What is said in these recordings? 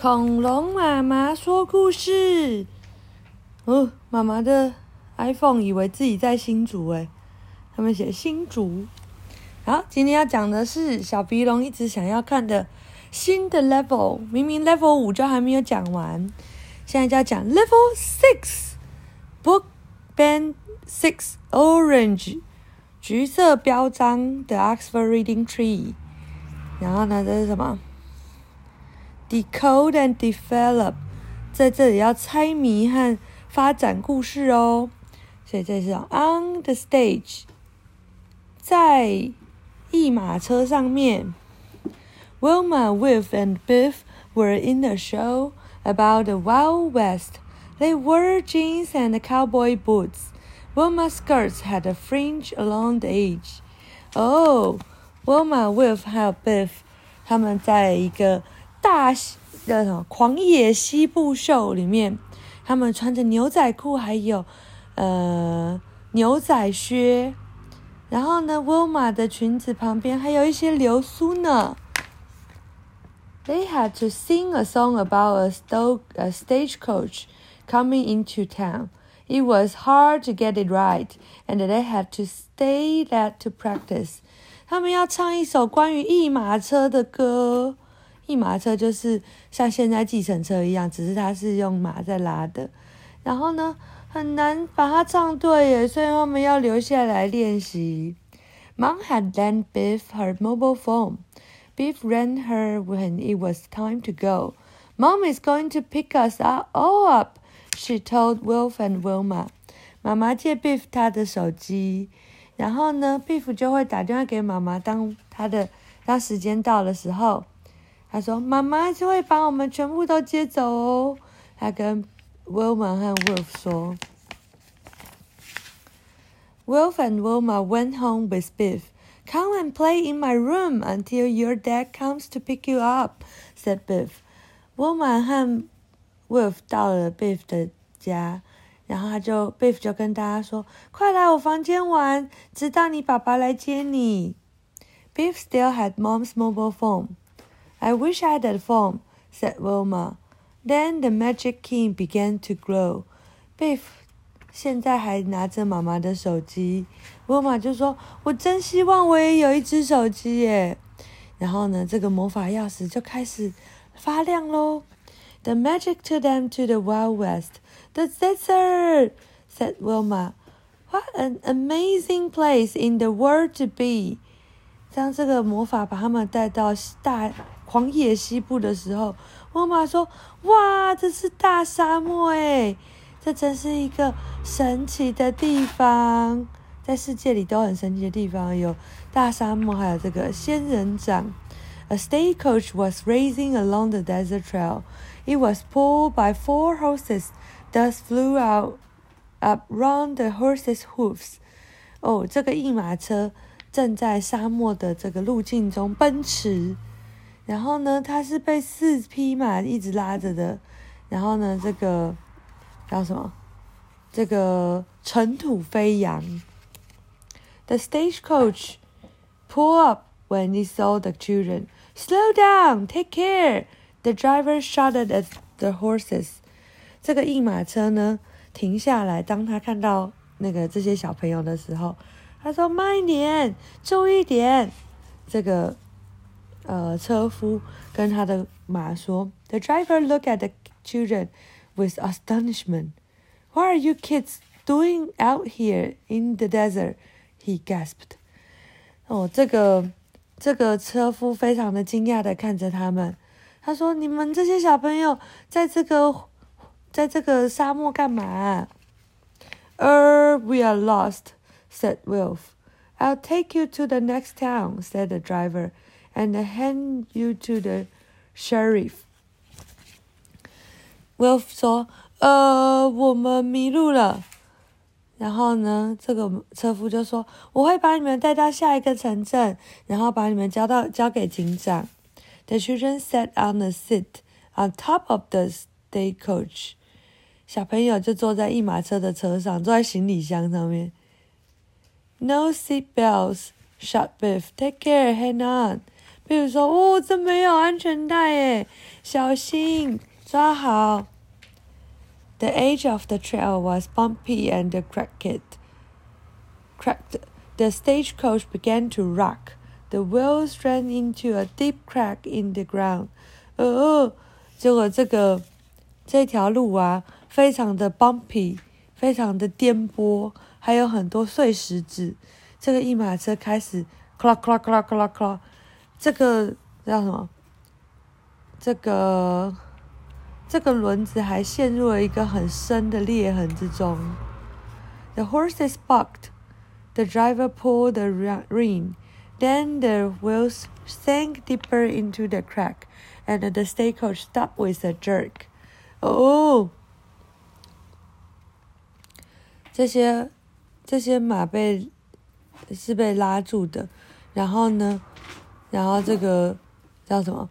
恐龙妈妈说故事。哦，妈妈的 iPhone 以为自己在新竹诶，他们写新竹。好，今天要讲的是小鼻龙一直想要看的新的 level，明明 level 五就还没有讲完，现在就要讲 level six，book band six orange，橘色标章的 Oxford Reading Tree。然后呢，这是什么 ？Decode and develop，在这里要猜谜和发展故事哦。所以这是 on the stage，在一马车上面。Wilma, Wilf, and Biff were in a show about the Wild West. They wore jeans and cowboy boots. Wilma's skirts had a fringe along the edge. Oh, Wilma, Wilf 还有 Biff，他们在一个 大的什么狂野西部秀里面，他们穿着牛仔裤，还有呃牛仔靴。然后呢，Wilma 的裙子旁边还有一些流苏呢。They had to sing a song about a, sto a stagecoach coming into town. It was hard to get it right, and they had to stay that to practice. 他们要唱一首关于一马车的歌。 一马车就是像现在计程车一样，只是它是用马在拉的。然后呢，很难把它唱对耶，所以他们要留下来练习。Mom had lent Biff her mobile phone. Biff ran her when it was time to go. Mom is going to pick us all up, she told Wilf and Wilma. 妈妈借 Biff 他的手机，然后呢，Biff 就会打电话给妈妈，当他的当时间到的时候。他说：“妈妈就会把我们全部都接走哦。”他跟 Wilma 和 Wolf 说。Wolf and Wilma went home with Biff. Come and play in my room until your dad comes to pick you up," said Biff. Wilma 和 Wolf 到了 Biff 的家，然后他就 Biff 就跟大家说：“快来我房间玩，直到你爸爸来接你。” Biff still had Mom's mobile phone. I wish I had a phone, said Wilma. Then the magic key began to glow. Biff 现在还拿着妈妈的手机，Wilma 就说：“我真希望我也有一只手机耶。”然后呢，这个魔法钥匙就开始发亮喽。The magic took them to the Wild West, the desert, said Wilma. What an amazing place in the world to be! 当这个魔法把他们带到大 狂野西部的时候，妈妈说：“哇，这是大沙漠诶，这真是一个神奇的地方，在世界里都很神奇的地方，有大沙漠，还有这个仙人掌。” A stagecoach was racing along the desert trail. It was pulled by four horses. Dust flew out up round the horses' hoofs. 哦，这个一马车正在沙漠的这个路径中奔驰。然后呢，它是被四匹马一直拉着的。然后呢，这个叫什么？这个尘土飞扬。The stagecoach pull up when he saw the children. Slow down, take care. The driver shouted at the horses. 这个一马车呢，停下来，当他看到那个这些小朋友的时候，他说：“慢一点，注意点。”这个。呃，车夫跟他的马说：“The driver looked at the children with astonishment. What are you kids doing out here in the desert?” He gasped. 哦，这个这个车夫非常的惊讶的看着他们。他说：“你们这些小朋友在这个在这个沙漠干嘛？”“Er, we are lost,” said Wolf. “I'll take you to the next town,” said the driver and hand you to the sheriff. Wolf 说：“呃，我们迷路了。”然后呢，这个车夫就说：“我会把你们带到下一个城镇，然后把你们交到交给警长。” The children sat on a seat on top of the stagecoach. 小朋友就坐在一马车的车上，坐在行李箱上面。No seat belts, shot Biff. Take care, hang on. 比如说，哦，这没有安全带诶，小心抓好。The edge of the trail was bumpy and cracked. Cracked. The stagecoach began to rock. The wheels ran into a deep crack in the ground. 哦，结果这个这条路啊，非常的 bumpy，非常的颠簸，还有很多碎石子。这个一马车开始 clack clack clack clack clack。这个叫什么？这个这个轮子还陷入了一个很深的裂痕之中。The horses bucked. The driver pulled the rein. Then the wheels sank deeper into the crack, and the stagecoach stopped with a jerk. 哦，这些这些马被是被拉住的，然后呢？然后这个叫什么？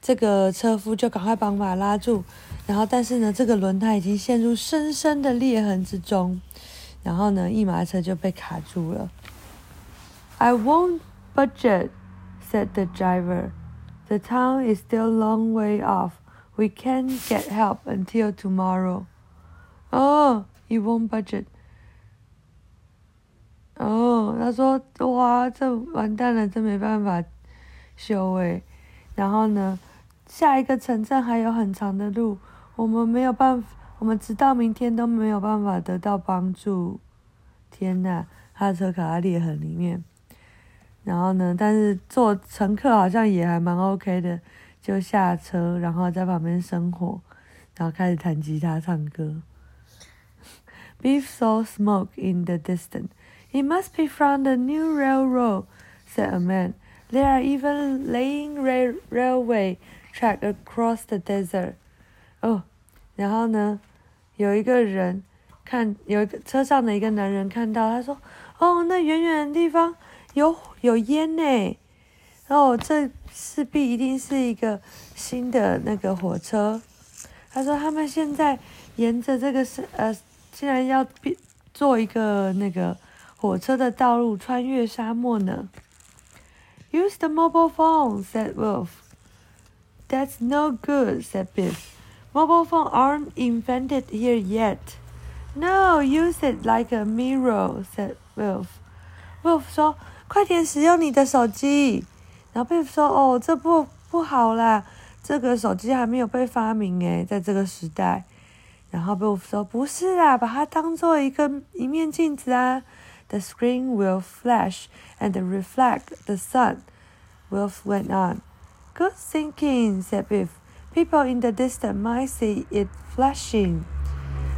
这个车夫就赶快把马拉住。然后，但是呢，这个轮胎已经陷入深深的裂痕之中。然后呢，一马车就被卡住了。I won't budget, said the driver. The town is still a long way off. We can't get help until tomorrow. Oh, you won't budget. 哦，他说：“哇，这完蛋了，真没办法。”修诶，然后呢，下一个城镇还有很长的路，我们没有办法，我们直到明天都没有办法得到帮助。天呐，他的车卡在裂痕里面。然后呢，但是坐乘客好像也还蛮 OK 的，就下车，然后在旁边生火，然后开始弹吉他唱歌。Beef saw smoke in the distance. It must be from the new railroad," said a man. They are even laying rail railway track across the desert. 哦，然后呢，有一个人看，有一个车上的一个男人看到，他说：“哦，那远远的地方有有烟呢。哦，这势必一定是一个新的那个火车。”他说：“他们现在沿着这个是呃，竟然要做一个那个火车的道路，穿越沙漠呢。” Use the mobile phone, said Wolf. That's no good, said Biff. Mobile phones aren't invented here yet. No, use it like a mirror, said Wolf. Wolf 说：“快点使用你的手机。”然后 Biff 说：“哦，这不不好啦，这个手机还没有被发明诶，在这个时代。”然后 Wolf 说：“不是啦，把它当做一个一面镜子啊。” The screen will flash and reflect the sun. Wolf went on. Good thinking, said Biff. People in the distance might see it flashing.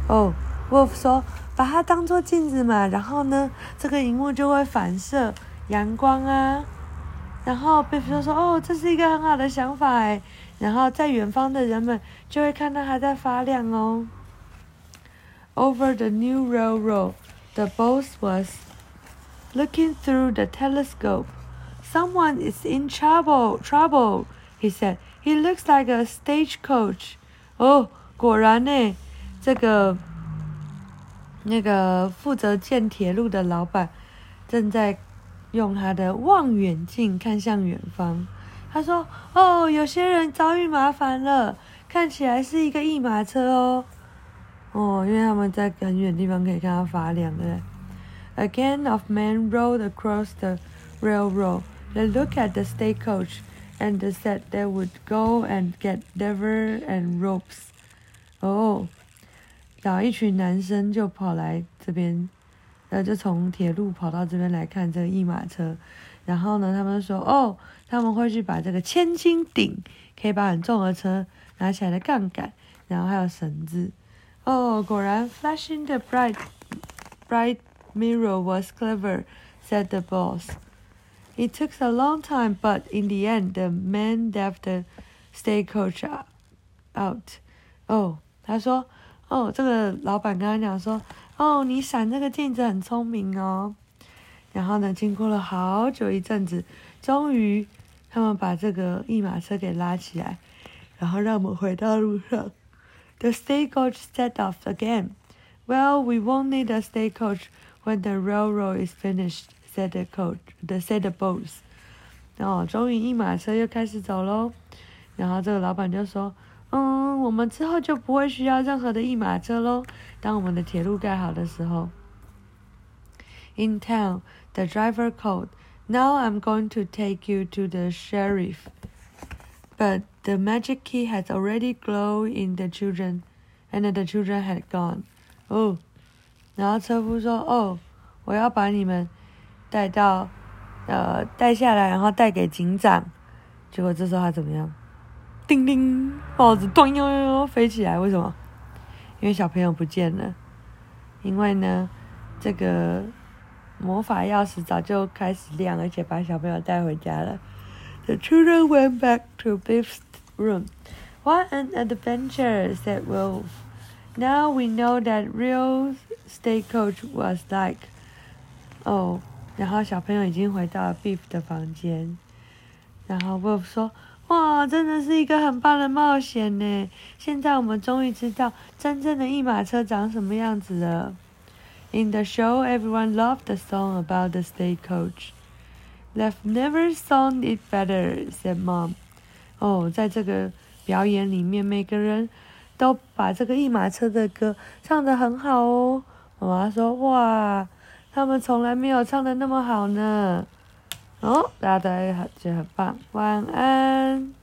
哦，Wolf 说，把它当做镜子嘛，然后呢，这个荧幕就会反射阳光啊。然后 Biff 就说，哦，这是一个很好的想法哎。然后在远方的人们就会看到它在发亮哦。Over the new railroad, The boss was looking through the telescope. Someone is in trouble, trouble, he said. He looks like a stagecoach. 哦，果然呢，这个那个负责建铁路的老板正在用他的望远镜看向远方。他说：“哦，有些人遭遇麻烦了，看起来是一个一马车哦。哦，因为他们在很远的地方可以看到发亮的。” A gang of men rode across the railroad. They looked at the stagecoach and the said they would go and get lever and ropes. 哦，然后一群男生就跑来这边，呃，就从铁路跑到这边来看这个一马车。然后呢，他们说，哦，他们会去把这个千斤顶，可以把很重的车拿起来的杠杆，然后还有绳子。哦，果然，flashing the bright, bright Mirror was clever, said the boss. It took a long time, but in the end, the man left the stagecoach out. 哦，他说，哦，这个老板跟他讲说，哦，你闪这个镜子很聪明哦。然后呢，经过了好久一阵子，终于他们把这个一马车给拉起来，然后让我们回到路上。 The stagecoach set off again. Well, we won't need a stagecoach when the railroad is finished, said the coach, the said the boss. 然后终于一马车又开始走喽。然后这个老板就说：“嗯，我们之后就不会需要任何的一马车喽。当我们的铁路盖好的时候。” In town, the driver called. Now I'm going to take you to the sheriff. But the magic key has already glowed in the children, and the children had gone. Oh, 然后车夫说：“哦，我要把你们带到，呃，带下来，然后带给警长。”结果这时候他怎么样？叮叮，帽子咚呦呦飞起来。为什么？因为小朋友不见了。因为呢，这个。魔法钥匙早就开始亮，而且把小朋友带回家了。The children went back to Biff's room. What an adventure! said Wolf. Now we know that real stagecoach was like. 哦，然后小朋友已经回到了 Biff 的房间。然后 Wolf 说：“哇，真的是一个很棒的冒险呢！现在我们终于知道真正的一马车长什么样子了。” In the show, everyone loved the song about the stagecoach. They've never sung it better," said Mom. 哦，在这个表演里面，每个人都把这个一马车的歌唱得很好哦。妈妈说：“哇，他们从来没有唱的那么好呢。”哦，大家都觉得很棒。晚安。